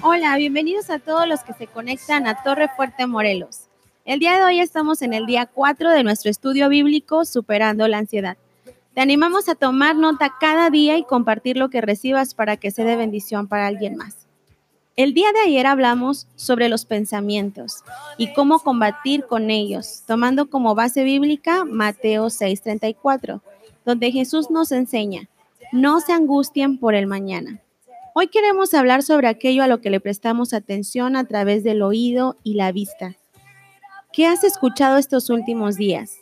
Hola, bienvenidos a todos los que se conectan a Torre Fuerte Morelos. El día de hoy estamos en el día 4 de nuestro estudio bíblico Superando la Ansiedad. Te animamos a tomar nota cada día y compartir lo que recibas para que sea de bendición para alguien más. El día de ayer hablamos sobre los pensamientos y cómo combatir con ellos, tomando como base bíblica Mateo 6:34, donde Jesús nos enseña, no se angustien por el mañana Hoy queremos hablar sobre aquello a lo que le prestamos atención a través del oído y la vista. ¿Qué has escuchado estos últimos días?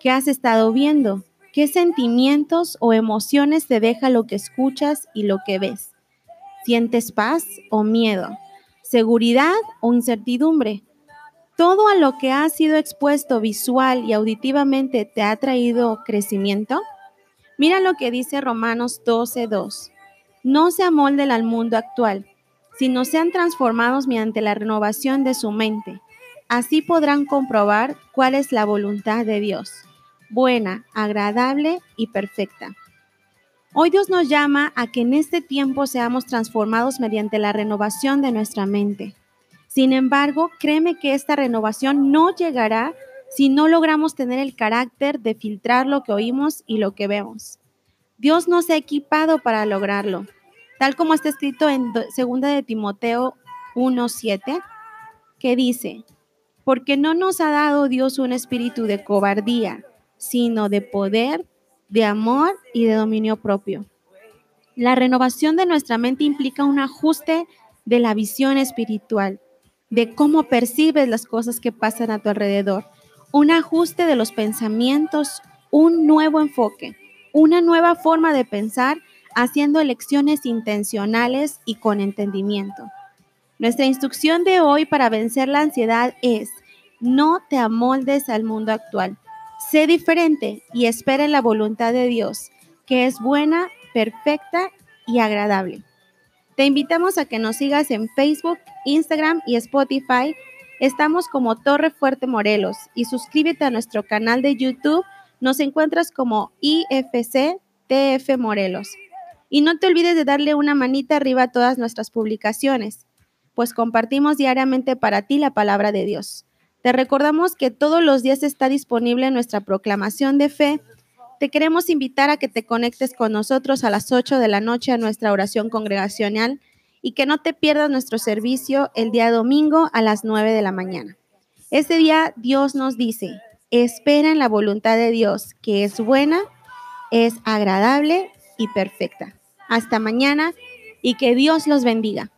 ¿Qué has estado viendo? ¿Qué sentimientos o emociones te deja lo que escuchas y lo que ves? ¿Sientes paz o miedo? ¿Seguridad o incertidumbre? ¿Todo a lo que ha sido expuesto visual y auditivamente te ha traído crecimiento? Mira lo que dice Romanos 12.2 no se amolden al mundo actual, sino sean transformados mediante la renovación de su mente. Así podrán comprobar cuál es la voluntad de Dios, buena, agradable y perfecta. Hoy Dios nos llama a que en este tiempo seamos transformados mediante la renovación de nuestra mente. Sin embargo, créeme que esta renovación no llegará si no logramos tener el carácter de filtrar lo que oímos y lo que vemos. Dios nos ha equipado para lograrlo, tal como está escrito en 2 de Timoteo 1:7, que dice, porque no nos ha dado Dios un espíritu de cobardía, sino de poder, de amor y de dominio propio. La renovación de nuestra mente implica un ajuste de la visión espiritual, de cómo percibes las cosas que pasan a tu alrededor, un ajuste de los pensamientos, un nuevo enfoque una nueva forma de pensar haciendo elecciones intencionales y con entendimiento. Nuestra instrucción de hoy para vencer la ansiedad es, no te amoldes al mundo actual. Sé diferente y espera en la voluntad de Dios, que es buena, perfecta y agradable. Te invitamos a que nos sigas en Facebook, Instagram y Spotify. Estamos como Torre Fuerte Morelos y suscríbete a nuestro canal de YouTube nos encuentras como IFC TF Morelos. Y no te olvides de darle una manita arriba a todas nuestras publicaciones, pues compartimos diariamente para ti la palabra de Dios. Te recordamos que todos los días está disponible nuestra proclamación de fe. Te queremos invitar a que te conectes con nosotros a las 8 de la noche a nuestra oración congregacional y que no te pierdas nuestro servicio el día domingo a las 9 de la mañana. Ese día Dios nos dice, espera en la voluntad de Dios, que es buena, es agradable y perfecta. Hasta mañana y que Dios los bendiga.